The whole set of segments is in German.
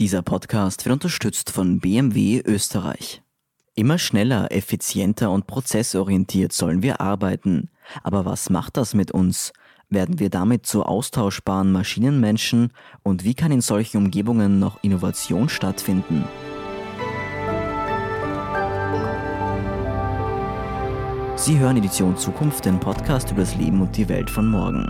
Dieser Podcast wird unterstützt von BMW Österreich. Immer schneller, effizienter und prozessorientiert sollen wir arbeiten. Aber was macht das mit uns? Werden wir damit zu austauschbaren Maschinenmenschen? Und wie kann in solchen Umgebungen noch Innovation stattfinden? Sie hören Edition Zukunft, den Podcast über das Leben und die Welt von morgen.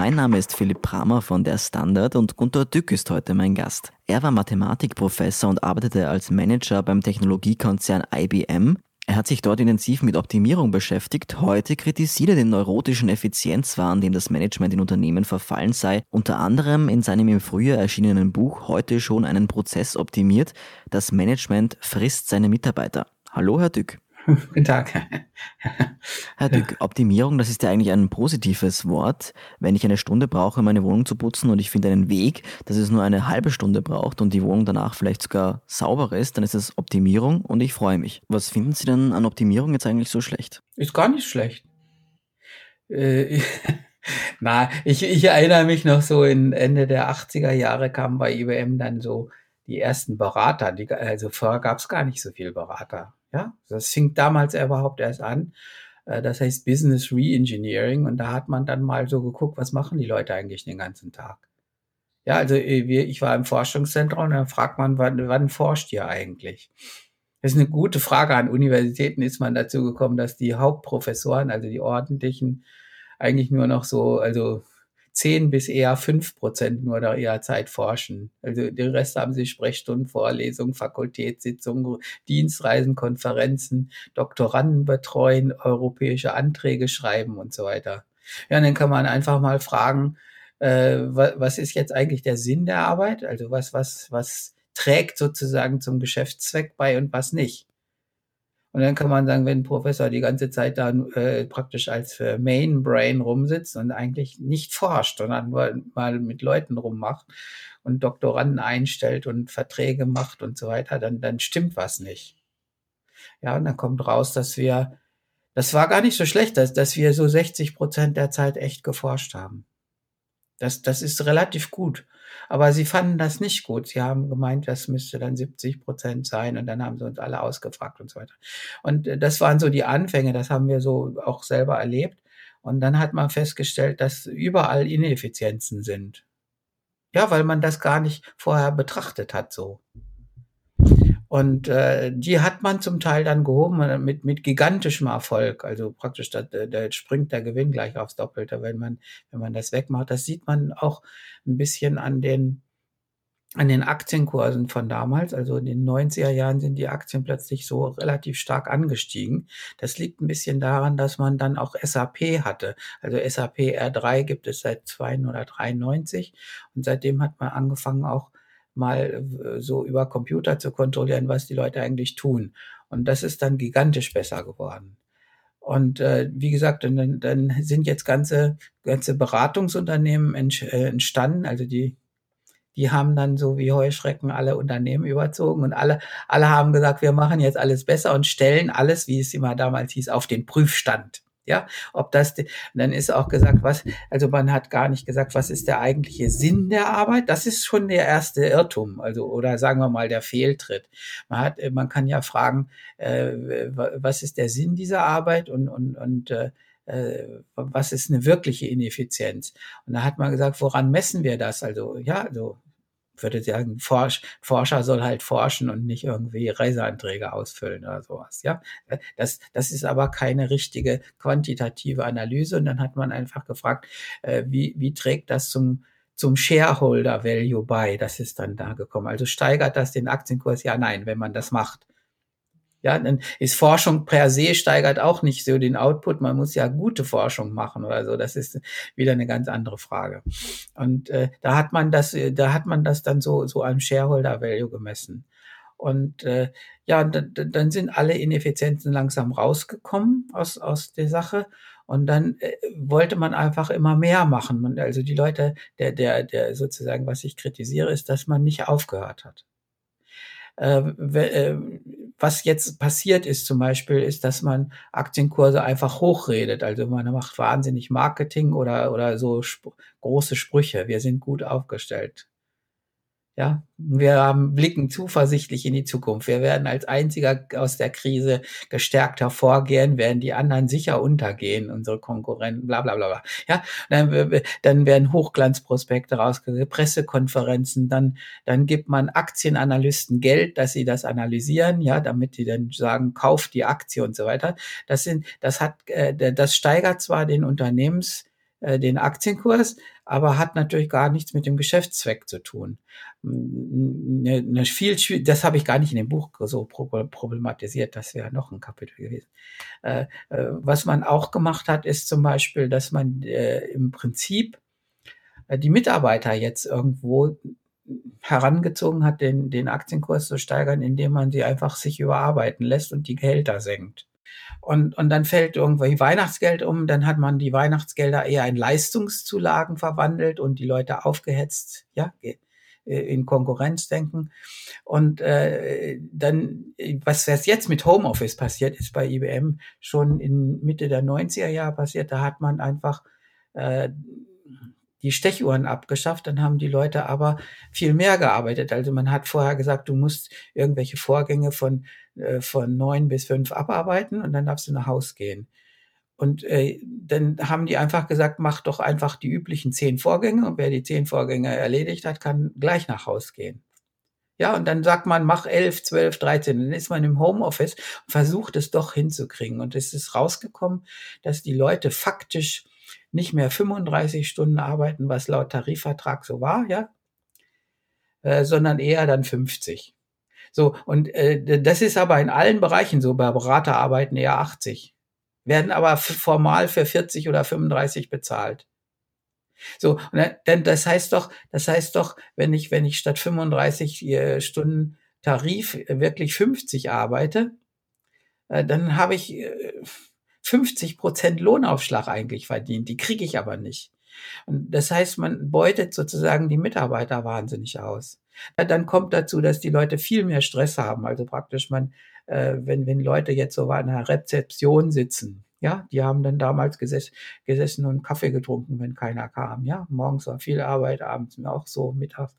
Mein Name ist Philipp Bramer von der Standard und Gunter Dück ist heute mein Gast. Er war Mathematikprofessor und arbeitete als Manager beim Technologiekonzern IBM. Er hat sich dort intensiv mit Optimierung beschäftigt. Heute kritisiert er den neurotischen Effizienzwahn, dem das Management in Unternehmen verfallen sei. Unter anderem in seinem im Frühjahr erschienenen Buch Heute schon einen Prozess optimiert. Das Management frisst seine Mitarbeiter. Hallo, Herr Dück. Guten Tag. Herr Dück, Optimierung, das ist ja eigentlich ein positives Wort. Wenn ich eine Stunde brauche, meine Wohnung zu putzen und ich finde einen Weg, dass es nur eine halbe Stunde braucht und die Wohnung danach vielleicht sogar sauber ist, dann ist das Optimierung und ich freue mich. Was finden Sie denn an Optimierung jetzt eigentlich so schlecht? Ist gar nicht schlecht. Äh, na, ich, ich erinnere mich noch so in Ende der 80er Jahre kamen bei IBM dann so die ersten Berater. Die, also vorher gab es gar nicht so viele Berater. Ja, das fing damals überhaupt erst an. Äh, das heißt Business Reengineering und da hat man dann mal so geguckt, was machen die Leute eigentlich den ganzen Tag. Ja, also äh, ich war im Forschungszentrum und dann fragt man, wann, wann forscht ihr eigentlich? Das ist eine gute Frage. An Universitäten ist man dazu gekommen, dass die Hauptprofessoren, also die ordentlichen, eigentlich nur noch so, also 10 bis eher 5 Prozent nur der ihrer Zeit forschen. Also den Rest haben sie Sprechstunden, Vorlesungen, Fakultätssitzungen, Dienstreisen, Konferenzen, Doktoranden betreuen, europäische Anträge schreiben und so weiter. Ja, und dann kann man einfach mal fragen, äh, was ist jetzt eigentlich der Sinn der Arbeit? Also was, was, was trägt sozusagen zum Geschäftszweck bei und was nicht? Und dann kann man sagen, wenn ein Professor die ganze Zeit dann äh, praktisch als äh, Main Brain rumsitzt und eigentlich nicht forscht, sondern nur mal mit Leuten rummacht und Doktoranden einstellt und Verträge macht und so weiter, dann, dann stimmt was nicht. Ja, und dann kommt raus, dass wir, das war gar nicht so schlecht, dass, dass wir so 60 Prozent der Zeit echt geforscht haben. Das, das ist relativ gut. Aber sie fanden das nicht gut. Sie haben gemeint, das müsste dann 70 Prozent sein und dann haben sie uns alle ausgefragt und so weiter. Und äh, das waren so die Anfänge, das haben wir so auch selber erlebt. Und dann hat man festgestellt, dass überall Ineffizienzen sind. Ja, weil man das gar nicht vorher betrachtet hat so. Und äh, die hat man zum Teil dann gehoben äh, mit, mit gigantischem Erfolg. Also praktisch, da, da springt der Gewinn gleich aufs Doppelte, wenn man, wenn man das wegmacht. Das sieht man auch ein bisschen an den, an den Aktienkursen von damals. Also in den 90er Jahren sind die Aktien plötzlich so relativ stark angestiegen. Das liegt ein bisschen daran, dass man dann auch SAP hatte. Also SAP R3 gibt es seit 293 und seitdem hat man angefangen auch mal äh, so über Computer zu kontrollieren, was die Leute eigentlich tun. Und das ist dann gigantisch besser geworden. Und äh, wie gesagt, dann, dann sind jetzt ganze, ganze Beratungsunternehmen äh, entstanden, also die, die haben dann so wie Heuschrecken alle Unternehmen überzogen und alle, alle haben gesagt, wir machen jetzt alles besser und stellen alles, wie es immer damals hieß, auf den Prüfstand. Ja, ob das, dann ist auch gesagt, was, also man hat gar nicht gesagt, was ist der eigentliche Sinn der Arbeit? Das ist schon der erste Irrtum, also, oder sagen wir mal der Fehltritt. Man hat, man kann ja fragen, äh, was ist der Sinn dieser Arbeit und, und, und, äh, äh was ist eine wirkliche Ineffizienz? Und da hat man gesagt, woran messen wir das? Also, ja, also würde sagen, Forsch, Forscher soll halt forschen und nicht irgendwie Reiseanträge ausfüllen oder sowas. Ja, das, das ist aber keine richtige quantitative Analyse. Und dann hat man einfach gefragt, äh, wie, wie trägt das zum zum Shareholder Value bei? Das ist dann da gekommen. Also steigert das den Aktienkurs? Ja, nein, wenn man das macht. Ja, dann ist Forschung per se steigert auch nicht so den Output. Man muss ja gute Forschung machen oder so. Das ist wieder eine ganz andere Frage. Und äh, da hat man das, da hat man das dann so so am Shareholder Value gemessen. Und äh, ja, dann sind alle Ineffizienzen langsam rausgekommen aus aus der Sache. Und dann äh, wollte man einfach immer mehr machen. Man, also die Leute, der der der sozusagen, was ich kritisiere, ist, dass man nicht aufgehört hat. Äh, äh, was jetzt passiert ist zum Beispiel, ist, dass man Aktienkurse einfach hochredet. Also man macht wahnsinnig Marketing oder, oder so sp große Sprüche. Wir sind gut aufgestellt. Ja, wir haben, blicken zuversichtlich in die Zukunft. Wir werden als einziger aus der Krise gestärkt hervorgehen, werden die anderen sicher untergehen, unsere Konkurrenten, bla bla bla. bla. Ja, dann, dann werden Hochglanzprospekte rausgegeben, Pressekonferenzen, dann, dann gibt man Aktienanalysten Geld, dass sie das analysieren, ja, damit die dann sagen, kauft die Aktie und so weiter. Das sind, das hat, äh, das steigert zwar den Unternehmens äh, den Aktienkurs, aber hat natürlich gar nichts mit dem Geschäftszweck zu tun. Eine, eine viel, das habe ich gar nicht in dem Buch so problematisiert, das wäre noch ein Kapitel gewesen. Äh, äh, was man auch gemacht hat, ist zum Beispiel, dass man äh, im Prinzip äh, die Mitarbeiter jetzt irgendwo herangezogen hat, den, den Aktienkurs zu steigern, indem man sie einfach sich überarbeiten lässt und die Gehälter senkt. Und, und dann fällt irgendwie Weihnachtsgeld um, dann hat man die Weihnachtsgelder eher in Leistungszulagen verwandelt und die Leute aufgehetzt, ja, äh, in Konkurrenz denken. Und äh, dann, was jetzt mit Homeoffice passiert, ist bei IBM schon in Mitte der 90er Jahre passiert. Da hat man einfach äh, die Stechuhren abgeschafft, dann haben die Leute aber viel mehr gearbeitet. Also man hat vorher gesagt, du musst irgendwelche Vorgänge von, äh, von neun bis fünf abarbeiten und dann darfst du nach Haus gehen. Und äh, dann haben die einfach gesagt, mach doch einfach die üblichen zehn Vorgänge und wer die zehn Vorgänge erledigt hat, kann gleich nach Haus gehen. Ja, und dann sagt man, mach elf, zwölf, dreizehn. Dann ist man im Homeoffice und versucht es doch hinzukriegen. Und es ist rausgekommen, dass die Leute faktisch nicht mehr 35 Stunden arbeiten, was laut Tarifvertrag so war, ja, äh, sondern eher dann 50. So, und äh, das ist aber in allen Bereichen so, bei Beraterarbeiten eher 80, werden aber formal für 40 oder 35 bezahlt. So, denn das heißt doch, das heißt doch, wenn ich, wenn ich statt 35 äh, Stunden Tarif wirklich 50 arbeite, äh, dann habe ich äh, 50 Prozent Lohnaufschlag eigentlich verdient. Die kriege ich aber nicht. Und das heißt, man beutet sozusagen die Mitarbeiter wahnsinnig aus. Dann kommt dazu, dass die Leute viel mehr Stress haben. Also praktisch man, äh, wenn, wenn Leute jetzt so an einer Rezeption sitzen, ja, die haben dann damals gesessen, gesessen und Kaffee getrunken, wenn keiner kam. Ja, morgens war viel Arbeit, abends auch so, mittags.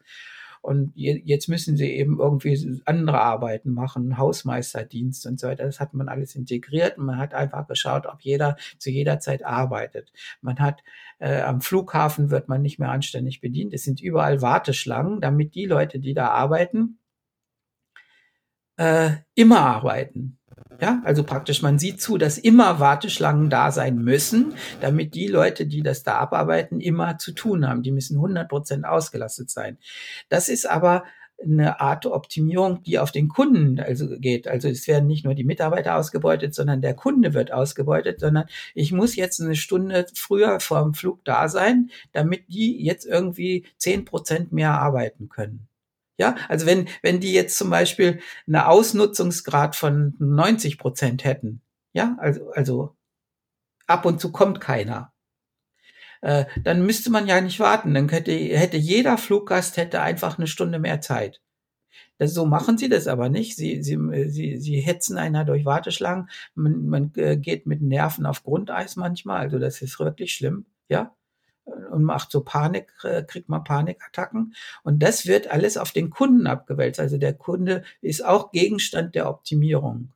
Und jetzt müssen sie eben irgendwie andere Arbeiten machen, Hausmeisterdienst und so weiter. Das hat man alles integriert und man hat einfach geschaut, ob jeder zu jeder Zeit arbeitet. Man hat äh, am Flughafen wird man nicht mehr anständig bedient. Es sind überall Warteschlangen, damit die Leute, die da arbeiten, äh, immer arbeiten. Ja, also praktisch, man sieht zu, dass immer Warteschlangen da sein müssen, damit die Leute, die das da abarbeiten, immer zu tun haben. Die müssen 100 Prozent ausgelastet sein. Das ist aber eine Art Optimierung, die auf den Kunden also geht. Also es werden nicht nur die Mitarbeiter ausgebeutet, sondern der Kunde wird ausgebeutet, sondern ich muss jetzt eine Stunde früher vorm Flug da sein, damit die jetzt irgendwie zehn Prozent mehr arbeiten können. Ja, also wenn, wenn die jetzt zum Beispiel eine Ausnutzungsgrad von 90 Prozent hätten, ja, also, also ab und zu kommt keiner, äh, dann müsste man ja nicht warten. Dann hätte, hätte jeder Fluggast hätte einfach eine Stunde mehr Zeit. Das, so machen sie das aber nicht. Sie, sie, sie, sie hetzen einer durch Warteschlangen. Man, man äh, geht mit Nerven auf Grundeis manchmal. Also das ist wirklich schlimm. Ja und macht so Panik, äh, kriegt man Panikattacken. Und das wird alles auf den Kunden abgewälzt. Also der Kunde ist auch Gegenstand der Optimierung.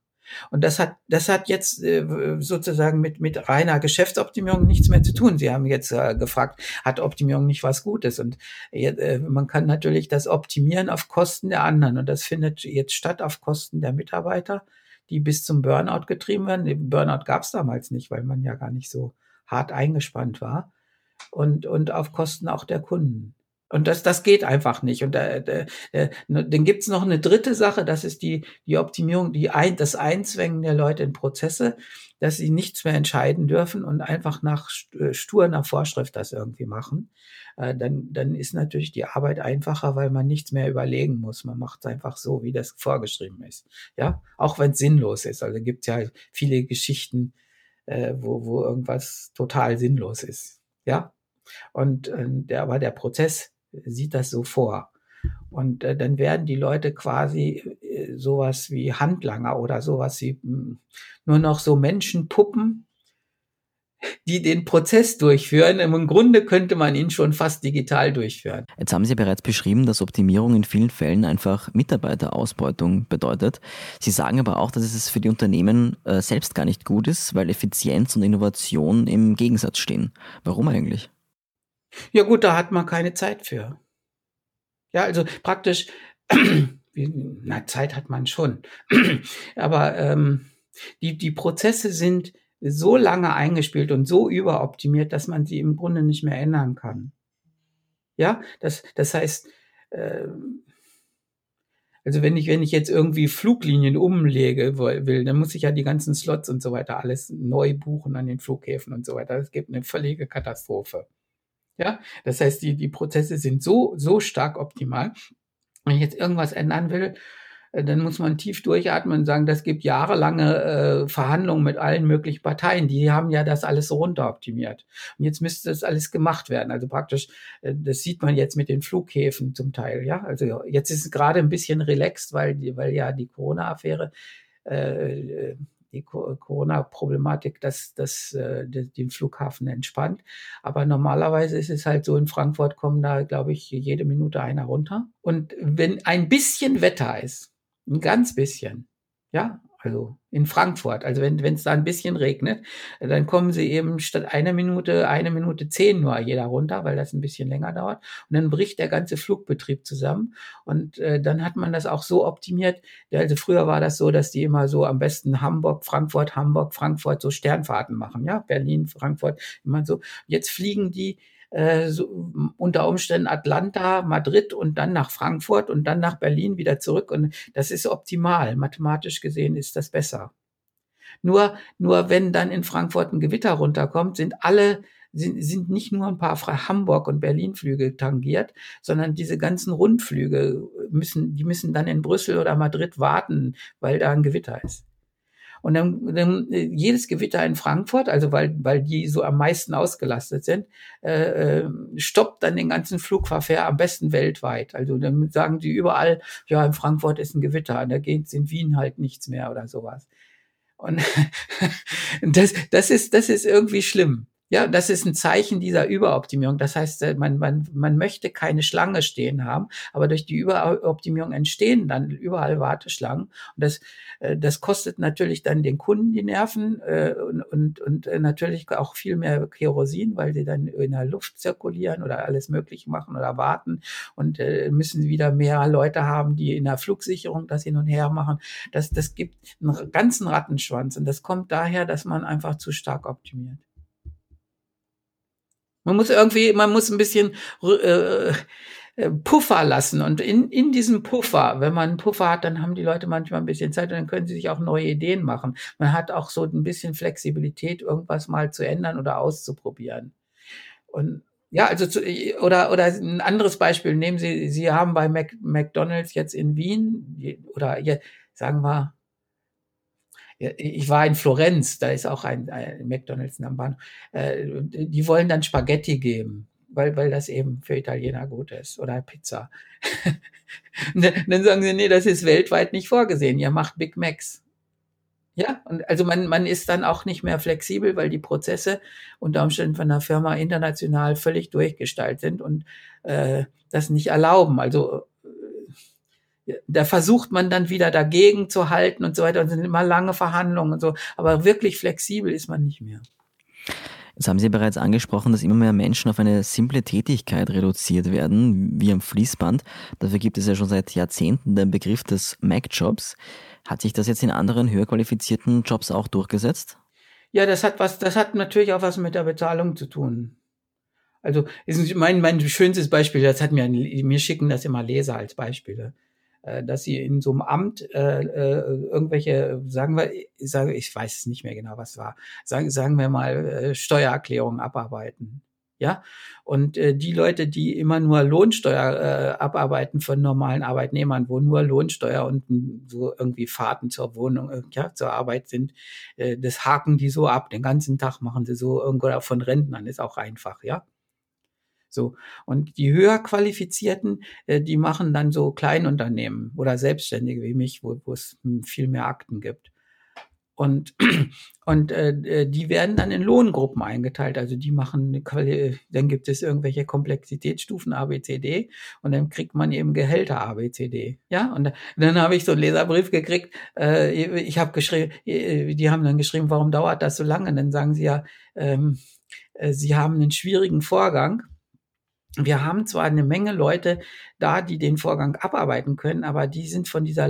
Und das hat, das hat jetzt äh, sozusagen mit, mit reiner Geschäftsoptimierung nichts mehr zu tun. Sie haben jetzt äh, gefragt, hat Optimierung nicht was Gutes? Und äh, man kann natürlich das optimieren auf Kosten der anderen. Und das findet jetzt statt auf Kosten der Mitarbeiter, die bis zum Burnout getrieben werden. Burnout gab es damals nicht, weil man ja gar nicht so hart eingespannt war und, und auf Kosten auch der Kunden. Und das, das geht einfach nicht. Und da, da, da, dann gibt's noch eine dritte Sache, das ist die, die Optimierung, die ein, das Einzwängen der Leute in Prozesse, dass sie nichts mehr entscheiden dürfen und einfach nach äh, stur nach Vorschrift das irgendwie machen. Äh, dann, dann ist natürlich die Arbeit einfacher, weil man nichts mehr überlegen muss. Man macht einfach so, wie das vorgeschrieben ist. Ja, auch wenn es sinnlos ist. Also gibt's ja viele Geschichten, äh, wo, wo irgendwas total sinnlos ist. Ja, und äh, der, aber der Prozess sieht das so vor. Und äh, dann werden die Leute quasi wie sowas wie Handlanger oder sowas wie hm, nur noch so Menschenpuppen, die den Prozess durchführen. Im Grunde könnte man ihn schon fast digital durchführen. Jetzt haben Sie bereits beschrieben, dass Optimierung in vielen Fällen einfach Mitarbeiterausbeutung bedeutet. Sie sagen aber auch, dass es für die Unternehmen äh, selbst gar nicht gut ist, weil Effizienz und Innovation im Gegensatz stehen. Warum eigentlich? Ja gut, da hat man keine Zeit für. Ja, also praktisch, na, Zeit hat man schon. aber ähm, die, die Prozesse sind so lange eingespielt und so überoptimiert, dass man sie im Grunde nicht mehr ändern kann. Ja, das, das heißt, äh, also wenn ich, wenn ich jetzt irgendwie Fluglinien umlege will, dann muss ich ja die ganzen Slots und so weiter alles neu buchen an den Flughäfen und so weiter. Das gibt eine völlige Katastrophe. Ja, das heißt, die, die Prozesse sind so, so stark optimal. Wenn ich jetzt irgendwas ändern will, dann muss man tief durchatmen und sagen, das gibt jahrelange äh, Verhandlungen mit allen möglichen Parteien. Die haben ja das alles so runteroptimiert. Und jetzt müsste das alles gemacht werden. Also praktisch, äh, das sieht man jetzt mit den Flughäfen zum Teil. Ja, also jetzt ist es gerade ein bisschen relaxed, weil, weil ja die Corona-Affäre äh, die Corona-Problematik, dass das äh, den Flughafen entspannt. Aber normalerweise ist es halt so, in Frankfurt kommen da, glaube ich, jede Minute einer runter. Und wenn ein bisschen Wetter ist, ein ganz bisschen. Ja, also in Frankfurt. Also wenn es da ein bisschen regnet, dann kommen sie eben statt einer Minute, eine Minute zehn nur jeder runter, weil das ein bisschen länger dauert. Und dann bricht der ganze Flugbetrieb zusammen. Und äh, dann hat man das auch so optimiert. Also früher war das so, dass die immer so am besten Hamburg, Frankfurt, Hamburg, Frankfurt so Sternfahrten machen. Ja, Berlin, Frankfurt, immer so. Jetzt fliegen die äh, so, unter Umständen Atlanta, Madrid und dann nach Frankfurt und dann nach Berlin wieder zurück. Und das ist optimal. Mathematisch gesehen ist das besser. Nur, nur wenn dann in Frankfurt ein Gewitter runterkommt, sind alle sind, sind nicht nur ein paar Hamburg- und Berlin-Flüge tangiert, sondern diese ganzen Rundflüge müssen, die müssen dann in Brüssel oder Madrid warten, weil da ein Gewitter ist. Und dann, dann äh, jedes Gewitter in Frankfurt, also weil, weil die so am meisten ausgelastet sind, äh, äh, stoppt dann den ganzen Flugverkehr am besten weltweit. Also dann sagen die überall, ja, in Frankfurt ist ein Gewitter, da geht in Wien halt nichts mehr oder sowas. Und das, das ist, das ist irgendwie schlimm. Ja, das ist ein Zeichen dieser Überoptimierung. Das heißt, äh, man, man, man möchte keine Schlange stehen haben, aber durch die Überoptimierung entstehen dann überall Warteschlangen. Und das, äh, das kostet natürlich dann den Kunden die Nerven äh, und, und, und natürlich auch viel mehr Kerosin, weil sie dann in der Luft zirkulieren oder alles Mögliche machen oder warten und müssen wieder mehr Leute haben, die in der Flugsicherung das hin und her machen. Das, das gibt einen ganzen Rattenschwanz und das kommt daher, dass man einfach zu stark optimiert. Man muss irgendwie, man muss ein bisschen äh, äh, Puffer lassen. Und in, in diesem Puffer, wenn man einen Puffer hat, dann haben die Leute manchmal ein bisschen Zeit und dann können sie sich auch neue Ideen machen. Man hat auch so ein bisschen Flexibilität, irgendwas mal zu ändern oder auszuprobieren. Und ja, also zu, oder oder ein anderes Beispiel nehmen Sie, Sie haben bei Mac, McDonald's jetzt in Wien oder ja, sagen wir ich war in Florenz, da ist auch ein, ein McDonalds am Bahnhof. Äh, die wollen dann Spaghetti geben, weil, weil das eben für Italiener gut ist oder Pizza. dann sagen sie, nee, das ist weltweit nicht vorgesehen. Ihr macht Big Macs. Ja, und also man, man ist dann auch nicht mehr flexibel, weil die Prozesse unter Umständen von der Firma international völlig durchgestaltet sind und äh, das nicht erlauben. Also da versucht man dann wieder dagegen zu halten und so weiter. Und sind immer lange Verhandlungen und so. Aber wirklich flexibel ist man nicht mehr. Jetzt haben Sie bereits angesprochen, dass immer mehr Menschen auf eine simple Tätigkeit reduziert werden, wie am Fließband. Dafür gibt es ja schon seit Jahrzehnten den Begriff des Mac-Jobs. Hat sich das jetzt in anderen höher qualifizierten Jobs auch durchgesetzt? Ja, das hat was, das hat natürlich auch was mit der Bezahlung zu tun. Also, ist mein, mein schönstes Beispiel, das hat mir, mir schicken das immer Leser als Beispiele. Äh, dass sie in so einem Amt äh, äh, irgendwelche, sagen wir, ich sage, ich weiß es nicht mehr genau, was war, sagen, sagen wir mal, äh, Steuererklärungen abarbeiten. Ja, und äh, die Leute, die immer nur Lohnsteuer äh, abarbeiten von normalen Arbeitnehmern, wo nur Lohnsteuer und so irgendwie Fahrten zur Wohnung, äh, ja, zur Arbeit sind, äh, das haken die so ab. Den ganzen Tag machen sie so irgendwo von Rentnern, ist auch einfach, ja. So. Und die höher qualifizierten, äh, die machen dann so Kleinunternehmen oder Selbstständige wie mich, wo, es viel mehr Akten gibt. Und, und äh, die werden dann in Lohngruppen eingeteilt. Also die machen, dann gibt es irgendwelche Komplexitätsstufen A, B, C, D und dann kriegt man eben Gehälter A, B, C, D. Ja, und dann habe ich so einen Leserbrief gekriegt. Äh, ich habe geschrieben, die haben dann geschrieben, warum dauert das so lange? Und dann sagen sie ja, ähm, äh, sie haben einen schwierigen Vorgang wir haben zwar eine Menge Leute da, die den Vorgang abarbeiten können, aber die sind von dieser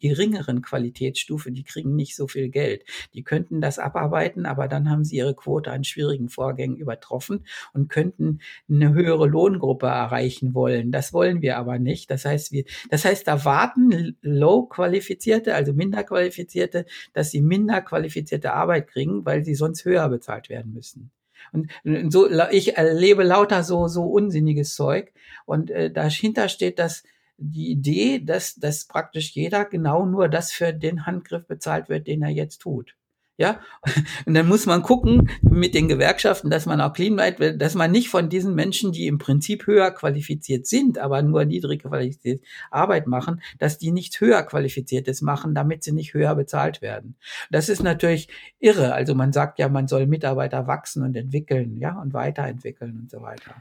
geringeren Qualitätsstufe, die kriegen nicht so viel Geld. Die könnten das abarbeiten, aber dann haben sie ihre Quote an schwierigen Vorgängen übertroffen und könnten eine höhere Lohngruppe erreichen wollen. Das wollen wir aber nicht. Das heißt, wir, das heißt, da warten low qualifizierte, also minder qualifizierte, dass sie minder qualifizierte Arbeit kriegen, weil sie sonst höher bezahlt werden müssen. Und so, ich erlebe lauter so, so unsinniges Zeug. Und äh, dahinter steht dass die Idee, dass, dass praktisch jeder genau nur das für den Handgriff bezahlt wird, den er jetzt tut. Ja, und dann muss man gucken mit den Gewerkschaften, dass man auch clean bleibt, dass man nicht von diesen Menschen, die im Prinzip höher qualifiziert sind, aber nur niedrige qualifizierte Arbeit machen, dass die nichts höher qualifiziertes machen, damit sie nicht höher bezahlt werden. Das ist natürlich irre. Also man sagt ja, man soll Mitarbeiter wachsen und entwickeln, ja, und weiterentwickeln und so weiter.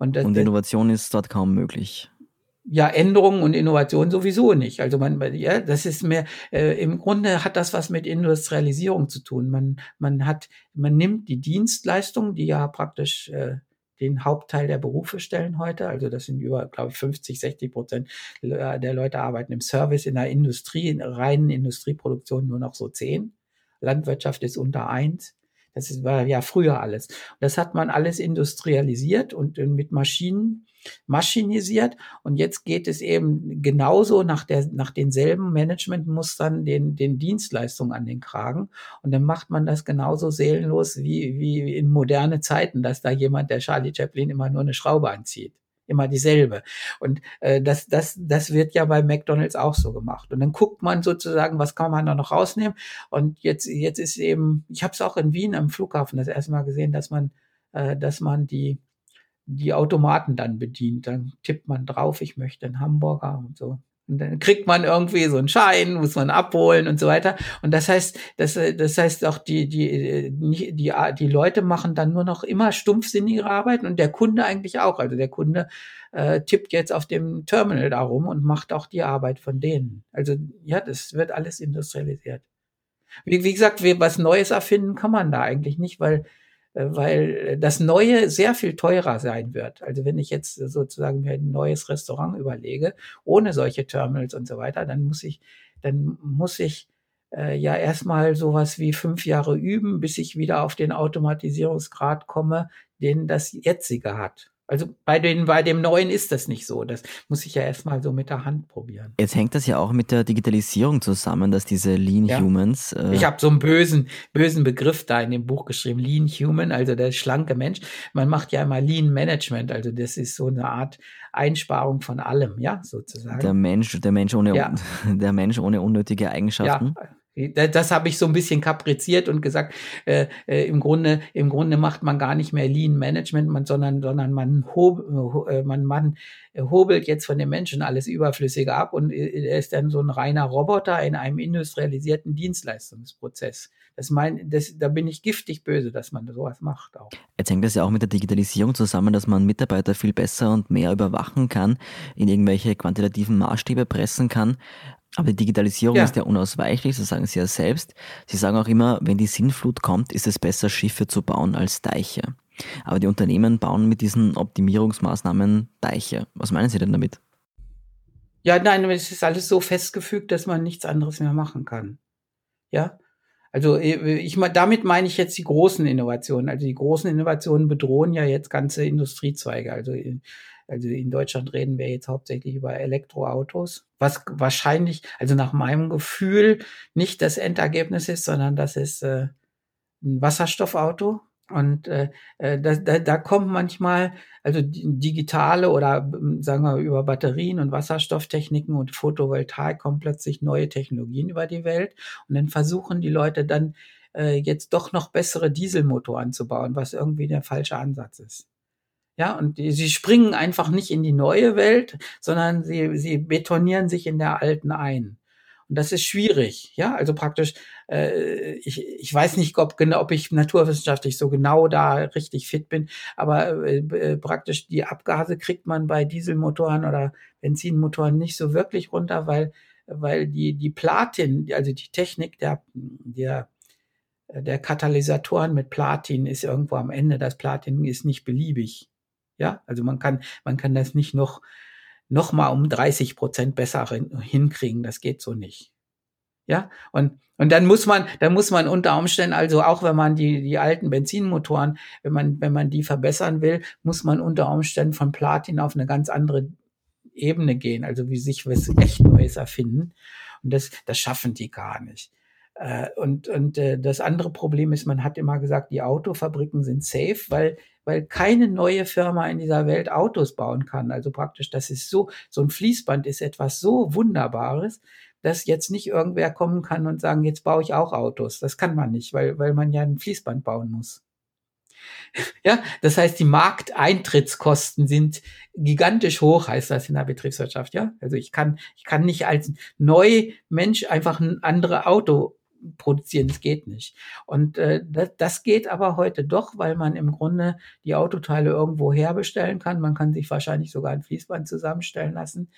Und, das, und Innovation ist dort kaum möglich ja, Änderungen und Innovation sowieso nicht. Also man, ja, das ist mehr, äh, im Grunde hat das was mit Industrialisierung zu tun. Man, man hat, man nimmt die Dienstleistungen, die ja praktisch äh, den Hauptteil der Berufe stellen heute. Also das sind über, glaube ich, 50, 60 Prozent der Leute arbeiten im Service, in der Industrie, in reinen Industrieproduktion nur noch so zehn. Landwirtschaft ist unter eins. Das war ja früher alles. Das hat man alles industrialisiert und mit Maschinen maschinisiert. Und jetzt geht es eben genauso nach, der, nach denselben Managementmustern den, den Dienstleistungen an den Kragen. Und dann macht man das genauso seelenlos wie, wie in moderne Zeiten, dass da jemand, der Charlie Chaplin immer nur eine Schraube anzieht immer dieselbe. Und äh, das, das, das wird ja bei McDonalds auch so gemacht. Und dann guckt man sozusagen, was kann man da noch rausnehmen. Und jetzt, jetzt ist eben, ich habe es auch in Wien am Flughafen das erste Mal gesehen, dass man, äh, dass man die die Automaten dann bedient. Dann tippt man drauf, ich möchte einen Hamburger und so. Und dann kriegt man irgendwie so einen Schein, muss man abholen und so weiter. Und das heißt, das, das heißt auch, die, die, die, die, die Leute machen dann nur noch immer stumpfsinnige Arbeiten und der Kunde eigentlich auch. Also der Kunde äh, tippt jetzt auf dem Terminal darum und macht auch die Arbeit von denen. Also ja, das wird alles industrialisiert. Wie, wie gesagt, was Neues erfinden kann man da eigentlich nicht, weil weil das Neue sehr viel teurer sein wird. Also wenn ich jetzt sozusagen mir ein neues Restaurant überlege, ohne solche Terminals und so weiter, dann muss ich, dann muss ich äh, ja erstmal sowas wie fünf Jahre üben, bis ich wieder auf den Automatisierungsgrad komme, den das jetzige hat. Also bei, den, bei dem neuen ist das nicht so. Das muss ich ja erstmal so mit der Hand probieren. Jetzt hängt das ja auch mit der Digitalisierung zusammen, dass diese Lean ja. Humans. Äh ich habe so einen bösen, bösen Begriff da in dem Buch geschrieben, Lean Human, also der schlanke Mensch. Man macht ja immer Lean Management, also das ist so eine Art Einsparung von allem, ja, sozusagen. Der Mensch, der Mensch ohne, ja. der Mensch ohne unnötige Eigenschaften. Ja, das habe ich so ein bisschen kapriziert und gesagt, äh, äh, im Grunde, im Grunde macht man gar nicht mehr Lean Management, man, sondern, sondern man, hob, äh, man, man hobelt jetzt von den Menschen alles Überflüssige ab und äh, er ist dann so ein reiner Roboter in einem industrialisierten Dienstleistungsprozess. Das mein, das, da bin ich giftig böse, dass man sowas macht auch. Jetzt hängt das ja auch mit der Digitalisierung zusammen, dass man Mitarbeiter viel besser und mehr überwachen kann, in irgendwelche quantitativen Maßstäbe pressen kann. Aber die Digitalisierung ja. ist ja unausweichlich, das sagen Sie ja selbst. Sie sagen auch immer, wenn die Sinnflut kommt, ist es besser, Schiffe zu bauen als Deiche. Aber die Unternehmen bauen mit diesen Optimierungsmaßnahmen Deiche. Was meinen Sie denn damit? Ja, nein, es ist alles so festgefügt, dass man nichts anderes mehr machen kann. Ja, also äh, ich damit meine ich jetzt die großen Innovationen. Also die großen Innovationen bedrohen ja jetzt ganze Industriezweige. Also also in Deutschland reden wir jetzt hauptsächlich über Elektroautos, was wahrscheinlich, also nach meinem Gefühl, nicht das Endergebnis ist, sondern das ist äh, ein Wasserstoffauto. Und äh, äh da, da, da kommt manchmal, also digitale oder sagen wir über Batterien und Wasserstofftechniken und Photovoltaik kommen plötzlich neue Technologien über die Welt. Und dann versuchen die Leute dann äh, jetzt doch noch bessere Dieselmotoren zu bauen, was irgendwie der falsche Ansatz ist. Ja, und die, sie springen einfach nicht in die neue Welt, sondern sie, sie betonieren sich in der alten ein. Und das ist schwierig. Ja, also praktisch, äh, ich, ich weiß nicht, ob, genau, ob ich naturwissenschaftlich so genau da richtig fit bin, aber äh, äh, praktisch die Abgase kriegt man bei Dieselmotoren oder Benzinmotoren nicht so wirklich runter, weil, weil die, die Platin, also die Technik der, der der Katalysatoren mit Platin ist irgendwo am Ende. Das Platin ist nicht beliebig. Ja, also man kann, man kann das nicht noch, noch mal um 30 Prozent besser hinkriegen. Das geht so nicht. Ja, und, und dann muss man, dann muss man unter Umständen, also auch wenn man die, die alten Benzinmotoren, wenn man, wenn man die verbessern will, muss man unter Umständen von Platin auf eine ganz andere Ebene gehen, also wie sich was echt Neues erfinden. Und das, das schaffen die gar nicht. Äh, und und äh, das andere Problem ist, man hat immer gesagt, die Autofabriken sind safe, weil weil keine neue Firma in dieser Welt Autos bauen kann. Also praktisch, das ist so, so ein Fließband ist etwas so Wunderbares, dass jetzt nicht irgendwer kommen kann und sagen, jetzt baue ich auch Autos. Das kann man nicht, weil, weil man ja ein Fließband bauen muss. Ja, das heißt, die Markteintrittskosten sind gigantisch hoch, heißt das in der Betriebswirtschaft, ja. Also ich kann, ich kann nicht als neu Mensch einfach ein andere Auto produzieren, das geht nicht. Und äh, das, das geht aber heute doch, weil man im Grunde die Autoteile irgendwo herbestellen kann. Man kann sich wahrscheinlich sogar ein Fließband zusammenstellen lassen.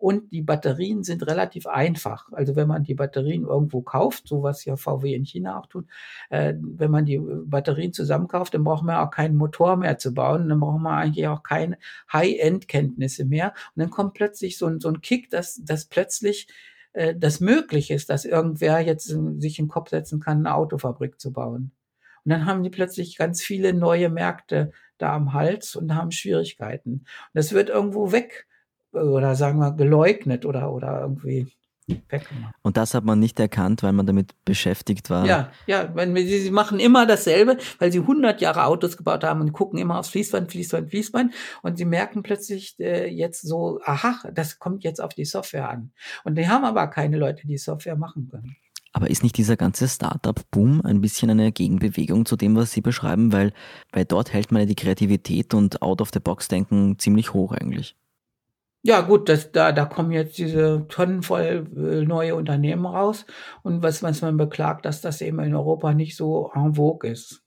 Und die Batterien sind relativ einfach. Also wenn man die Batterien irgendwo kauft, so was ja VW in China auch tut, äh, wenn man die Batterien zusammenkauft, dann braucht man auch keinen Motor mehr zu bauen. Dann braucht man eigentlich auch keine High-End-Kenntnisse mehr. Und dann kommt plötzlich so ein, so ein Kick, dass, dass plötzlich äh, das möglich ist, dass irgendwer jetzt sich in den Kopf setzen kann, eine Autofabrik zu bauen. Und dann haben die plötzlich ganz viele neue Märkte da am Hals und haben Schwierigkeiten. Und das wird irgendwo weg oder sagen wir geleugnet oder, oder irgendwie weggemacht. Und das hat man nicht erkannt, weil man damit beschäftigt war. Ja, ja, wenn wir, sie machen immer dasselbe, weil sie 100 Jahre Autos gebaut haben und gucken immer aufs Fließband, Fließband, Fließband und sie merken plötzlich äh, jetzt so, aha, das kommt jetzt auf die Software an. Und die haben aber keine Leute, die Software machen können. Aber ist nicht dieser ganze Startup-Boom ein bisschen eine Gegenbewegung zu dem, was Sie beschreiben? Weil, weil dort hält man ja die Kreativität und Out-of-the-Box-Denken ziemlich hoch eigentlich. Ja, gut, das, da, da kommen jetzt diese Tonnen voll äh, neue Unternehmen raus. Und was, was man beklagt, dass das eben in Europa nicht so en vogue ist.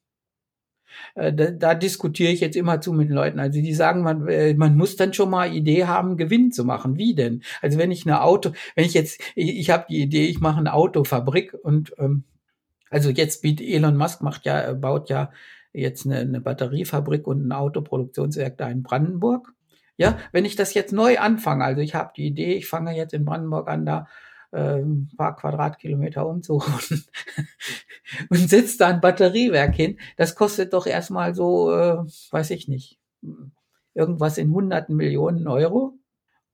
Äh, da, da diskutiere ich jetzt immer zu mit den Leuten. Also die sagen, man, äh, man muss dann schon mal Idee haben, Gewinn zu machen. Wie denn? Also wenn ich eine Auto, wenn ich jetzt, ich, ich habe die Idee, ich mache eine Autofabrik und ähm, also jetzt bietet Elon Musk macht ja, baut ja jetzt eine, eine Batteriefabrik und ein Autoproduktionswerk da in Brandenburg. Ja, wenn ich das jetzt neu anfange, also ich habe die Idee, ich fange jetzt in Brandenburg an, da äh, ein paar Quadratkilometer umzurunden und setze da ein Batteriewerk hin, das kostet doch erstmal so, äh, weiß ich nicht, irgendwas in hunderten Millionen Euro.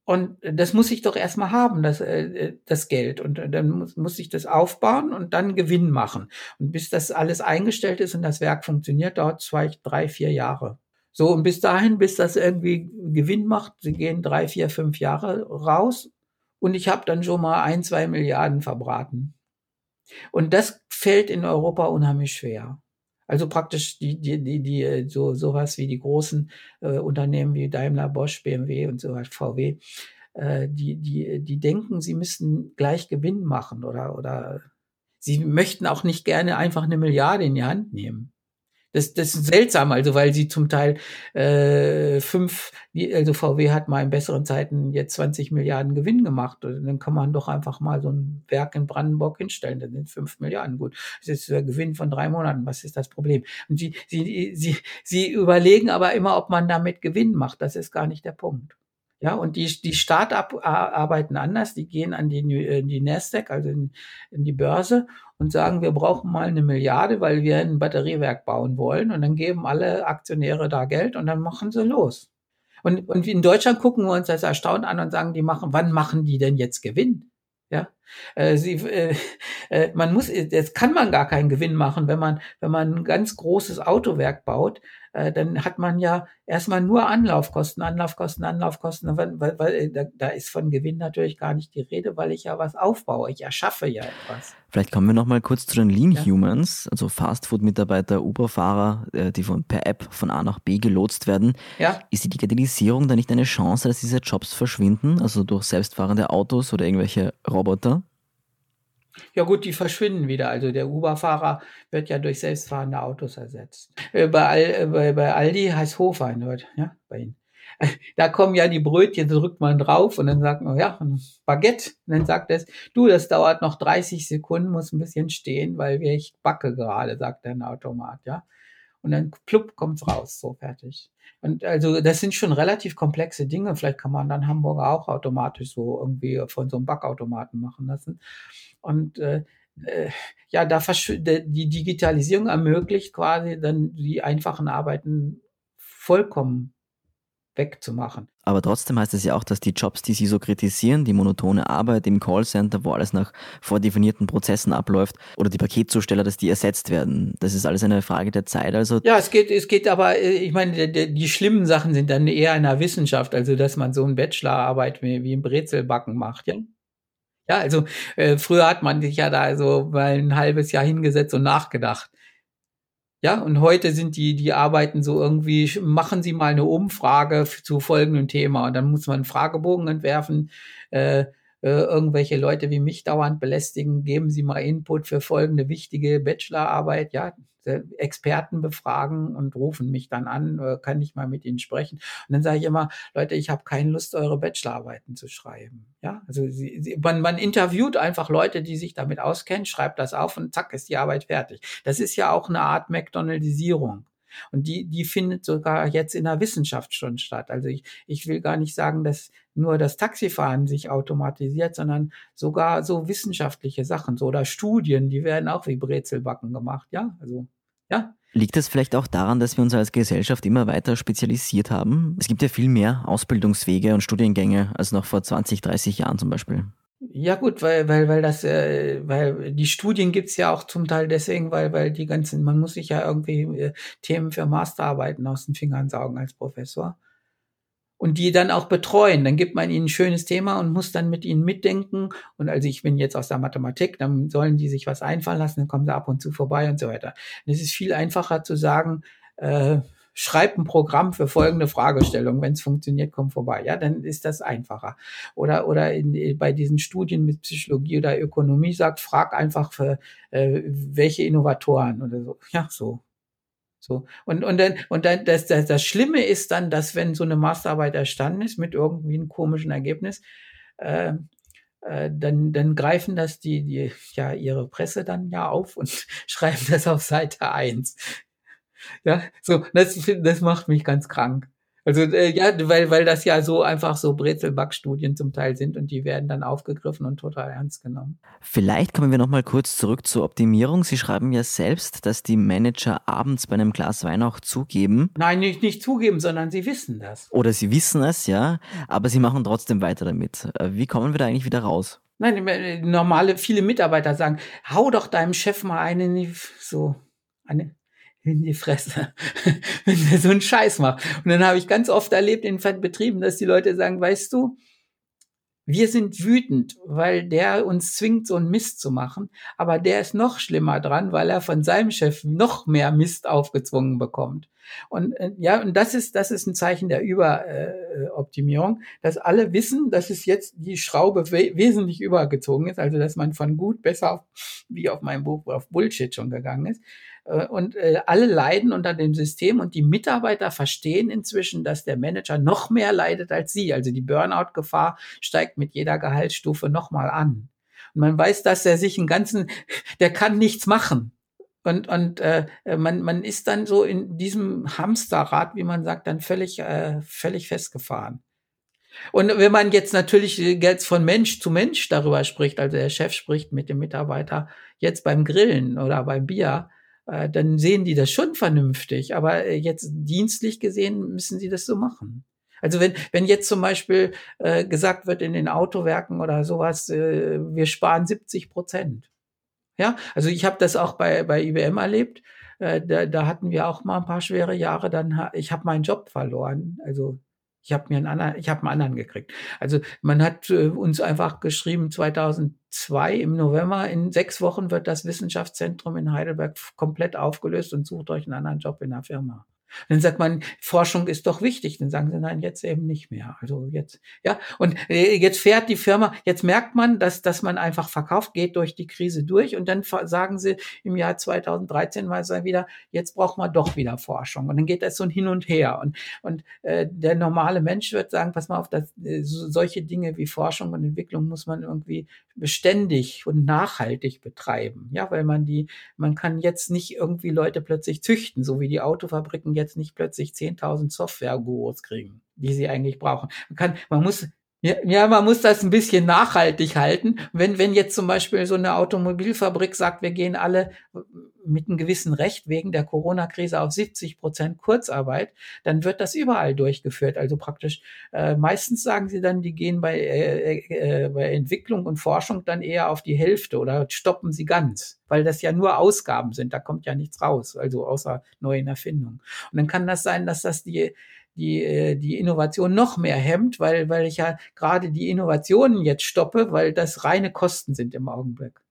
Und das muss ich doch erstmal haben, das, äh, das Geld. Und dann muss, muss ich das aufbauen und dann Gewinn machen. Und bis das alles eingestellt ist und das Werk funktioniert, dauert zwei, drei, vier Jahre. So, und bis dahin, bis das irgendwie Gewinn macht, sie gehen drei, vier, fünf Jahre raus und ich habe dann schon mal ein, zwei Milliarden verbraten. Und das fällt in Europa unheimlich schwer. Also praktisch die, die, die, die so sowas wie die großen äh, Unternehmen wie Daimler, Bosch, BMW und so weiter, VW, äh, die, die, die denken, sie müssten gleich Gewinn machen oder, oder sie möchten auch nicht gerne einfach eine Milliarde in die Hand nehmen. Das, das ist seltsam, also weil sie zum Teil äh, fünf, also VW hat mal in besseren Zeiten jetzt 20 Milliarden Gewinn gemacht. Und dann kann man doch einfach mal so ein Werk in Brandenburg hinstellen. Dann sind fünf Milliarden gut. Das ist der Gewinn von drei Monaten. Was ist das Problem? Und sie, sie, sie, sie überlegen aber immer, ob man damit Gewinn macht. Das ist gar nicht der Punkt. Ja, und die, die Start-up arbeiten anders, die gehen an die, äh, die Nasdaq, also in, in die Börse und sagen, wir brauchen mal eine Milliarde, weil wir ein Batteriewerk bauen wollen. Und dann geben alle Aktionäre da Geld und dann machen sie los. Und, und in Deutschland gucken wir uns das erstaunt an und sagen, die machen, wann machen die denn jetzt Gewinn? Ja, äh, sie, äh, äh, man muss, jetzt kann man gar keinen Gewinn machen, wenn man, wenn man ein ganz großes Autowerk baut, äh, dann hat man ja erstmal nur Anlaufkosten, Anlaufkosten, Anlaufkosten, weil, weil, weil äh, da, da ist von Gewinn natürlich gar nicht die Rede, weil ich ja was aufbaue, ich erschaffe ja etwas. Vielleicht kommen wir noch mal kurz zu den Lean ja. Humans, also Fastfood-Mitarbeiter, Uber-Fahrer, äh, die von, per App von A nach B gelotst werden. Ja. Ist die Digitalisierung da nicht eine Chance, dass diese Jobs verschwinden, also durch selbstfahrende Autos oder irgendwelche Roboter? Ja gut, die verschwinden wieder. Also der Uber-Fahrer wird ja durch selbstfahrende Autos ersetzt. Äh, bei, Al, äh, bei, bei Aldi heißt Hofwein dort, ja, bei Ihnen. Da kommen ja die Brötchen, drückt man drauf und dann sagt man, ja, ein Baguette. Und dann sagt es, du, das dauert noch 30 Sekunden, muss ein bisschen stehen, weil ich backe gerade, sagt der Automat, ja. Und dann plupp kommt's raus, so fertig. Und also das sind schon relativ komplexe Dinge. Vielleicht kann man dann Hamburger auch automatisch so irgendwie von so einem Backautomaten machen lassen. Und äh, äh, ja, da die Digitalisierung ermöglicht quasi dann die einfachen Arbeiten vollkommen wegzumachen. Aber trotzdem heißt es ja auch, dass die Jobs, die Sie so kritisieren, die monotone Arbeit im Callcenter, wo alles nach vordefinierten Prozessen abläuft, oder die Paketzusteller, dass die ersetzt werden. Das ist alles eine Frage der Zeit. Also ja, es geht, es geht aber, äh, ich meine, die, die schlimmen Sachen sind dann eher in der Wissenschaft, also dass man so eine Bachelorarbeit wie, wie im Brezelbacken macht, ja. Ja, also äh, früher hat man sich ja da so mal ein halbes Jahr hingesetzt und nachgedacht. Ja, und heute sind die, die arbeiten so irgendwie, machen Sie mal eine Umfrage zu folgendem Thema und dann muss man einen Fragebogen entwerfen. Äh, irgendwelche Leute wie mich dauernd belästigen, geben Sie mal Input für folgende wichtige Bachelorarbeit. Ja, Experten befragen und rufen mich dann an, äh, kann ich mal mit ihnen sprechen. Und dann sage ich immer, Leute, ich habe keine Lust, eure Bachelorarbeiten zu schreiben. Ja, also sie, sie, man, man interviewt einfach Leute, die sich damit auskennen, schreibt das auf und zack ist die Arbeit fertig. Das ist ja auch eine Art McDonaldisierung. Und die, die findet sogar jetzt in der Wissenschaft schon statt. Also ich, ich will gar nicht sagen, dass nur das Taxifahren sich automatisiert, sondern sogar so wissenschaftliche Sachen, so oder Studien, die werden auch wie Brezelbacken gemacht, ja, also, ja. Liegt es vielleicht auch daran, dass wir uns als Gesellschaft immer weiter spezialisiert haben? Es gibt ja viel mehr Ausbildungswege und Studiengänge als noch vor 20, 30 Jahren zum Beispiel. Ja gut, weil, weil, weil das, äh, weil die Studien gibt's ja auch zum Teil deswegen, weil, weil die ganzen, man muss sich ja irgendwie äh, Themen für Masterarbeiten aus den Fingern saugen als Professor. Und die dann auch betreuen. Dann gibt man ihnen ein schönes Thema und muss dann mit ihnen mitdenken. Und also ich bin jetzt aus der Mathematik, dann sollen die sich was einfallen lassen, dann kommen sie ab und zu vorbei und so weiter. Und es ist viel einfacher zu sagen, äh, schreib ein Programm für folgende Fragestellung. Wenn es funktioniert, komm vorbei. Ja, dann ist das einfacher. Oder, oder in, bei diesen Studien mit Psychologie oder Ökonomie sagt, frag einfach für äh, welche Innovatoren oder so. Ja, so. So. Und, und dann, und dann, das, das, das Schlimme ist dann, dass wenn so eine Masterarbeit erstanden ist mit irgendwie einem komischen Ergebnis, äh, äh, dann, dann greifen das die, die, ja, ihre Presse dann ja auf und schreiben das auf Seite eins ja, so, das, das macht mich ganz krank. Also äh, ja, weil, weil das ja so einfach so Brezelbackstudien zum Teil sind und die werden dann aufgegriffen und total ernst genommen. Vielleicht kommen wir nochmal kurz zurück zur Optimierung. Sie schreiben ja selbst, dass die Manager abends bei einem Glas Wein auch zugeben. Nein, nicht, nicht zugeben, sondern sie wissen das. Oder sie wissen es, ja, aber sie machen trotzdem weiter damit. Äh, wie kommen wir da eigentlich wieder raus? Nein, normale, viele Mitarbeiter sagen, hau doch deinem Chef mal eine, so, eine, in die Fresse, wenn der so einen Scheiß macht. Und dann habe ich ganz oft erlebt in Betrieben, dass die Leute sagen, weißt du, wir sind wütend, weil der uns zwingt, so einen Mist zu machen. Aber der ist noch schlimmer dran, weil er von seinem Chef noch mehr Mist aufgezwungen bekommt. Und äh, ja, und das ist, das ist ein Zeichen der Überoptimierung, äh, dass alle wissen, dass es jetzt die Schraube we wesentlich übergezogen ist, also dass man von gut besser auf, wie auf meinem Buch auf Bullshit schon gegangen ist. Äh, und äh, alle leiden unter dem System und die Mitarbeiter verstehen inzwischen, dass der Manager noch mehr leidet als sie. Also die Burnout-Gefahr steigt mit jeder Gehaltsstufe nochmal an. Und man weiß, dass er sich einen ganzen, der kann nichts machen. Und, und äh, man, man ist dann so in diesem Hamsterrad, wie man sagt, dann völlig, äh, völlig festgefahren. Und wenn man jetzt natürlich jetzt von Mensch zu Mensch darüber spricht, also der Chef spricht mit dem Mitarbeiter jetzt beim Grillen oder beim Bier, äh, dann sehen die das schon vernünftig. Aber äh, jetzt dienstlich gesehen müssen sie das so machen. Also wenn, wenn jetzt zum Beispiel äh, gesagt wird in den Autowerken oder sowas, äh, wir sparen 70 Prozent. Ja, also ich habe das auch bei, bei IBM erlebt. äh, da, da hatten wir auch mal ein paar schwere Jahre. Dann, ich habe meinen Job verloren. Also ich habe mir einen anderen, ich habe einen anderen gekriegt. Also man hat äh, uns einfach geschrieben, 2002 im November, in sechs Wochen wird das Wissenschaftszentrum in Heidelberg komplett aufgelöst und sucht euch einen anderen Job in der Firma dann sagt man, Forschung ist doch wichtig. Dann sagen sie, nein, jetzt eben nicht mehr. Also jetzt, ja. Und äh, jetzt fährt die Firma, jetzt merkt man, dass, dass man einfach verkauft, geht durch die Krise durch und dann sagen sie im Jahr 2013 mal wieder, jetzt braucht man doch wieder Forschung. Und dann geht das so ein Hin und Her. Und, und äh, der normale Mensch wird sagen, pass mal auf, das, äh, solche Dinge wie Forschung und Entwicklung muss man irgendwie beständig und nachhaltig betreiben. Ja, weil man die, man kann jetzt nicht irgendwie Leute plötzlich züchten, so wie die Autofabriken jetzt nicht plötzlich 10.000 Software-Gurus kriegen, die sie eigentlich brauchen. Man kann, man muss ja, man muss das ein bisschen nachhaltig halten. Wenn, wenn jetzt zum Beispiel so eine Automobilfabrik sagt, wir gehen alle mit einem gewissen Recht wegen der Corona-Krise auf 70 Prozent Kurzarbeit, dann wird das überall durchgeführt. Also praktisch, äh, meistens sagen sie dann, die gehen bei, äh, äh, bei Entwicklung und Forschung dann eher auf die Hälfte oder stoppen sie ganz, weil das ja nur Ausgaben sind, da kommt ja nichts raus, also außer neuen Erfindungen. Und dann kann das sein, dass das die die, äh, die Innovation noch mehr hemmt, weil, weil ich ja gerade die Innovationen jetzt stoppe, weil das reine Kosten sind im Augenblick.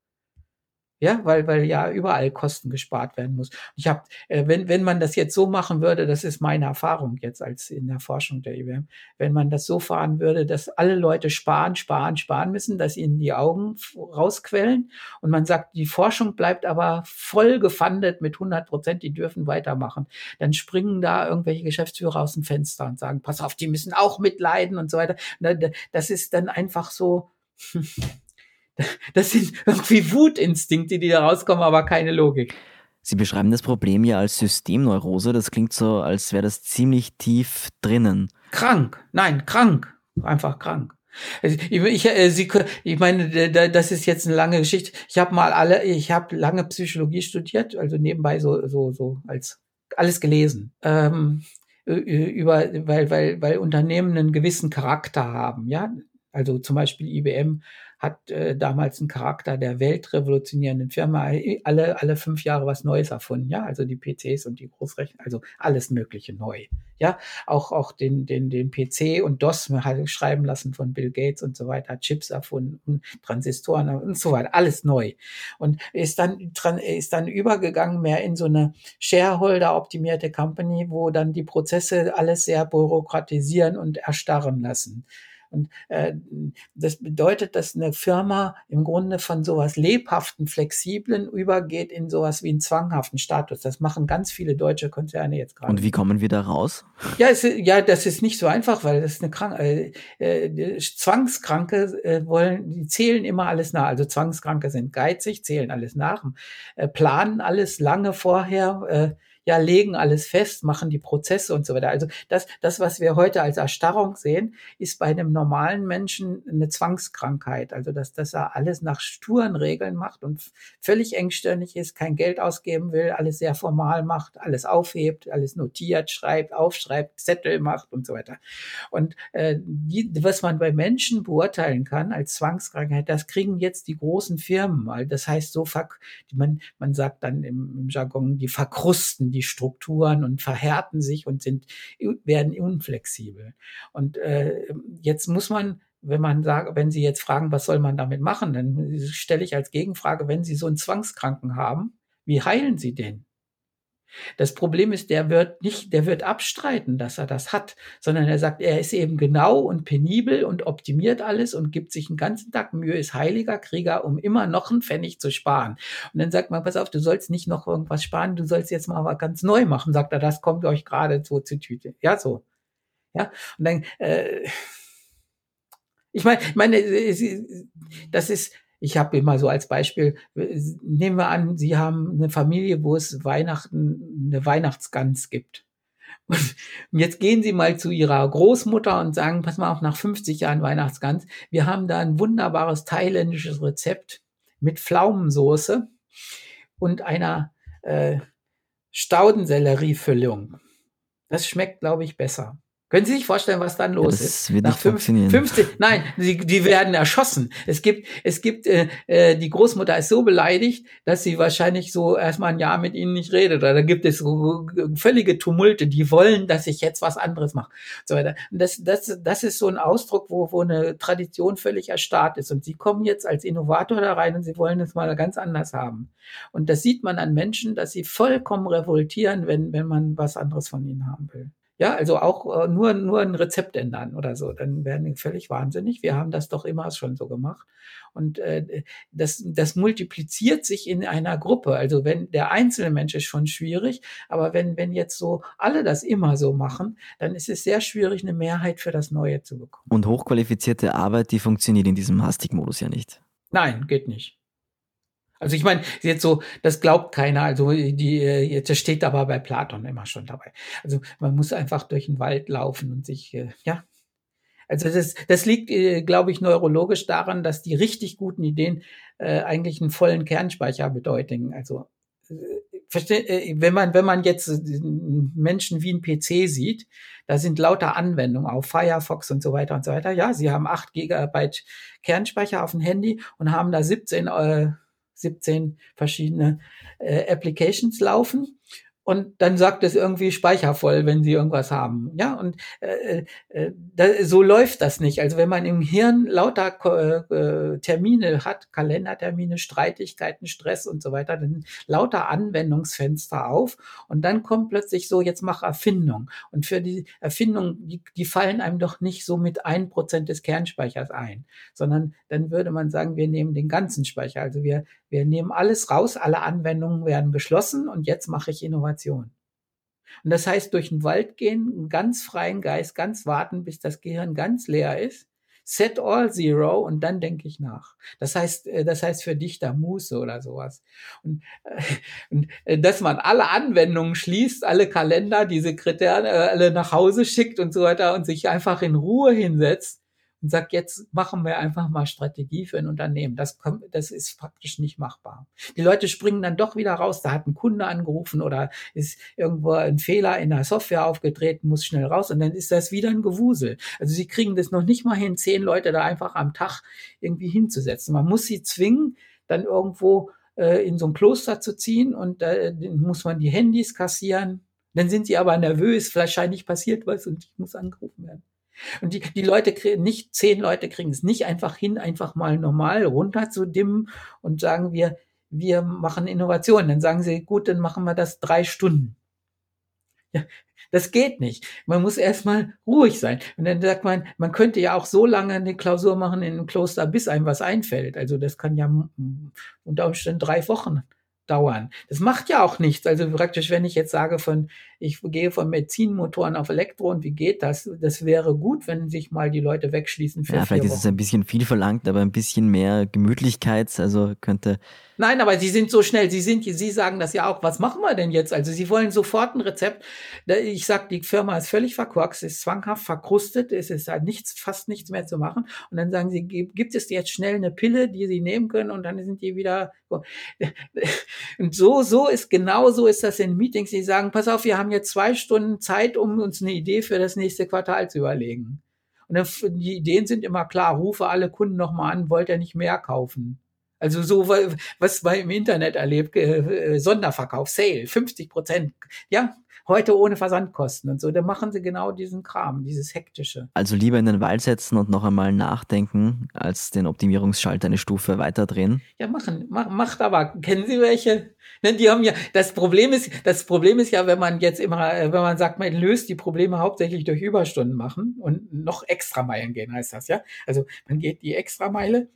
Ja, weil, weil ja überall Kosten gespart werden muss. Ich habe, äh, wenn, wenn man das jetzt so machen würde, das ist meine Erfahrung jetzt als in der Forschung der IBM, wenn man das so fahren würde, dass alle Leute sparen, sparen, sparen müssen, dass ihnen die Augen rausquellen und man sagt, die Forschung bleibt aber voll gefundet mit 100 Prozent, die dürfen weitermachen, dann springen da irgendwelche Geschäftsführer aus dem Fenster und sagen, pass auf, die müssen auch mitleiden und so weiter. Das ist dann einfach so, das sind irgendwie Wutinstinkte, die da rauskommen, aber keine Logik. Sie beschreiben das Problem ja als Systemneurose. Das klingt so, als wäre das ziemlich tief drinnen. Krank. Nein, krank. Einfach krank. Also, ich, ich, äh, Sie, ich meine, das ist jetzt eine lange Geschichte. Ich habe mal alle, ich habe lange Psychologie studiert, also nebenbei so, so, so als alles gelesen. Ähm, über, weil, weil, weil Unternehmen einen gewissen Charakter haben, ja. Also zum Beispiel IBM hat äh, damals einen Charakter der weltrevolutionierenden Firma, alle, alle fünf Jahre was Neues erfunden, ja, also die PCs und die Großrechner, also alles Mögliche neu, ja, auch, auch den, den, den PC und DOS halt schreiben lassen von Bill Gates und so weiter, Chips erfunden, Transistoren und so weiter, alles neu. Und ist dann, ist dann übergegangen mehr in so eine Shareholder-optimierte Company, wo dann die Prozesse alles sehr bürokratisieren und erstarren lassen. Und äh, das bedeutet, dass eine Firma im Grunde von sowas lebhaften, flexiblen übergeht in sowas wie einen zwanghaften Status. Das machen ganz viele deutsche Konzerne jetzt gerade. Und wie kommen wir da raus? Ja, es, ja, das ist nicht so einfach, weil das ist eine Krank äh, äh, Zwangskranke äh, wollen, die zählen immer alles nach. Also Zwangskranke sind geizig, zählen alles nach, äh, planen alles lange vorher. Ja, legen alles fest, machen die Prozesse und so weiter. Also das, das, was wir heute als Erstarrung sehen, ist bei einem normalen Menschen eine Zwangskrankheit. Also dass, dass er alles nach sturen Regeln macht und völlig engstirnig ist, kein Geld ausgeben will, alles sehr formal macht, alles aufhebt, alles notiert, schreibt, aufschreibt, Zettel macht und so weiter. Und äh, die, was man bei Menschen beurteilen kann als Zwangskrankheit, das kriegen jetzt die großen Firmen mal. Das heißt, so man, man sagt dann im, im Jargon, die verkrusten, die die Strukturen und verhärten sich und sind, werden unflexibel. Und äh, jetzt muss man wenn man sagt, wenn Sie jetzt fragen, was soll man damit machen, dann stelle ich als Gegenfrage, wenn Sie so einen Zwangskranken haben, wie heilen Sie den? Das Problem ist, der wird nicht, der wird abstreiten, dass er das hat, sondern er sagt, er ist eben genau und penibel und optimiert alles und gibt sich einen ganzen Tag Mühe, ist heiliger Krieger, um immer noch einen Pfennig zu sparen. Und dann sagt man, pass auf, du sollst nicht noch irgendwas sparen, du sollst jetzt mal was ganz neu machen, sagt er, das kommt euch gerade so zu Tüte. Ja, so. Ja, und dann, äh, ich meine, ich meine, das ist, ich habe immer so als Beispiel, nehmen wir an, Sie haben eine Familie, wo es Weihnachten, eine Weihnachtsgans gibt. Und jetzt gehen Sie mal zu Ihrer Großmutter und sagen, pass mal auf, nach 50 Jahren Weihnachtsgans, wir haben da ein wunderbares thailändisches Rezept mit Pflaumensoße und einer äh, Staudenselleriefüllung. Das schmeckt, glaube ich, besser. Können Sie sich vorstellen, was dann los das ist? wird Nach nicht funktionieren. 15, nein, die, die werden erschossen. Es gibt, es gibt, äh, äh, die Großmutter ist so beleidigt, dass sie wahrscheinlich so erstmal ein Jahr mit ihnen nicht redet. Oder da gibt es so völlige Tumulte, die wollen, dass ich jetzt was anderes mache. So weiter. Und das, das, das ist so ein Ausdruck, wo, wo eine Tradition völlig erstarrt ist. Und sie kommen jetzt als Innovator da rein und sie wollen es mal ganz anders haben. Und das sieht man an Menschen, dass sie vollkommen revoltieren, wenn, wenn man was anderes von ihnen haben will. Ja, also auch äh, nur, nur ein Rezept ändern oder so, dann werden die völlig wahnsinnig. Wir haben das doch immer schon so gemacht. Und äh, das, das multipliziert sich in einer Gruppe. Also wenn der einzelne Mensch ist schon schwierig, aber wenn, wenn jetzt so alle das immer so machen, dann ist es sehr schwierig, eine Mehrheit für das Neue zu bekommen. Und hochqualifizierte Arbeit, die funktioniert in diesem Hastigmodus ja nicht. Nein, geht nicht. Also ich meine, jetzt so, das glaubt keiner. Also die, äh, das steht aber bei Platon immer schon dabei. Also man muss einfach durch den Wald laufen und sich, äh, ja. Also das, das liegt, äh, glaube ich, neurologisch daran, dass die richtig guten Ideen äh, eigentlich einen vollen Kernspeicher bedeutigen. Also wenn man wenn man jetzt Menschen wie ein PC sieht, da sind lauter Anwendungen auf Firefox und so weiter und so weiter. Ja, sie haben acht Gigabyte Kernspeicher auf dem Handy und haben da 17 äh, 17 verschiedene äh, Applications laufen und dann sagt es irgendwie speichervoll, wenn sie irgendwas haben. Ja, und äh, äh, da, so läuft das nicht. Also wenn man im Hirn lauter äh, äh, Termine hat, Kalendertermine, Streitigkeiten, Stress und so weiter, dann lauter Anwendungsfenster auf und dann kommt plötzlich so, jetzt mach Erfindung. Und für die Erfindung, die, die fallen einem doch nicht so mit ein Prozent des Kernspeichers ein, sondern dann würde man sagen, wir nehmen den ganzen Speicher. Also wir, wir nehmen alles raus, alle Anwendungen werden geschlossen und jetzt mache ich Innovation. Meditation. Und das heißt, durch den Wald gehen, einen ganz freien Geist, ganz warten, bis das Gehirn ganz leer ist. Set all zero und dann denke ich nach. Das heißt, äh, das heißt für dich da Muße oder sowas. Und, äh, und äh, dass man alle Anwendungen schließt, alle Kalender, die Sekretäre alle nach Hause schickt und so weiter und sich einfach in Ruhe hinsetzt und sagt, jetzt machen wir einfach mal Strategie für ein Unternehmen. Das, kommt, das ist praktisch nicht machbar. Die Leute springen dann doch wieder raus, da hat ein Kunde angerufen oder ist irgendwo ein Fehler in der Software aufgetreten, muss schnell raus und dann ist das wieder ein Gewusel. Also sie kriegen das noch nicht mal hin, zehn Leute da einfach am Tag irgendwie hinzusetzen. Man muss sie zwingen, dann irgendwo äh, in so ein Kloster zu ziehen und äh, muss man die Handys kassieren. Dann sind sie aber nervös, wahrscheinlich passiert was und ich muss angerufen werden. Und die, die Leute kriegen, nicht zehn Leute kriegen es nicht einfach hin, einfach mal normal runter zu dimmen und sagen wir, wir machen Innovation. Dann sagen sie, gut, dann machen wir das drei Stunden. Ja, das geht nicht. Man muss erstmal ruhig sein. Und dann sagt man, man könnte ja auch so lange eine Klausur machen in einem Kloster, bis einem was einfällt. Also das kann ja unter Umständen drei Wochen dauern. Das macht ja auch nichts. Also praktisch, wenn ich jetzt sage von, ich gehe von Benzinmotoren auf Elektro und wie geht das? Das wäre gut, wenn sich mal die Leute wegschließen. Für ja, vielleicht ist es ein bisschen viel verlangt, aber ein bisschen mehr Gemütlichkeit, also könnte Nein, aber sie sind so schnell. Sie sind, sie sagen das ja auch. Was machen wir denn jetzt? Also sie wollen sofort ein Rezept. Ich sag, die Firma ist völlig verkorkst, ist zwanghaft verkrustet, es ist halt nichts, fast nichts mehr zu machen. Und dann sagen sie, gibt es jetzt schnell eine Pille, die sie nehmen können und dann sind die wieder. Und so, so ist genau so ist das in Meetings. Sie sagen, pass auf, wir haben jetzt zwei Stunden Zeit, um uns eine Idee für das nächste Quartal zu überlegen. Und die Ideen sind immer klar. Rufe alle Kunden nochmal an, wollt ihr nicht mehr kaufen? Also so, was man im Internet erlebt, äh, Sonderverkauf, Sale, 50 Prozent. Ja, heute ohne Versandkosten und so. Da machen sie genau diesen Kram, dieses hektische. Also lieber in den Wald setzen und noch einmal nachdenken, als den Optimierungsschalter eine Stufe weiterdrehen. Ja, machen, mach, macht aber. Kennen Sie welche? Ne, die haben ja, das Problem ist, das Problem ist ja, wenn man jetzt immer, äh, wenn man sagt, man löst die Probleme hauptsächlich durch Überstunden machen und noch extra Meilen gehen, heißt das, ja. Also man geht die extra Meile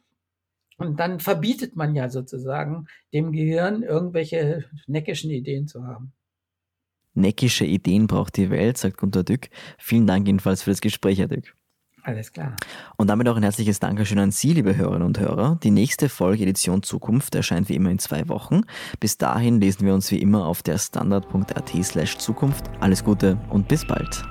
und dann verbietet man ja sozusagen dem Gehirn irgendwelche neckischen Ideen zu haben. Neckische Ideen braucht die Welt, sagt Gunter Dück. Vielen Dank jedenfalls für das Gespräch, Herr Dück. Alles klar. Und damit auch ein herzliches Dankeschön an Sie, liebe Hörerinnen und Hörer. Die nächste Folge Edition Zukunft erscheint wie immer in zwei Wochen. Bis dahin lesen wir uns wie immer auf der standard.at slash Zukunft. Alles Gute und bis bald.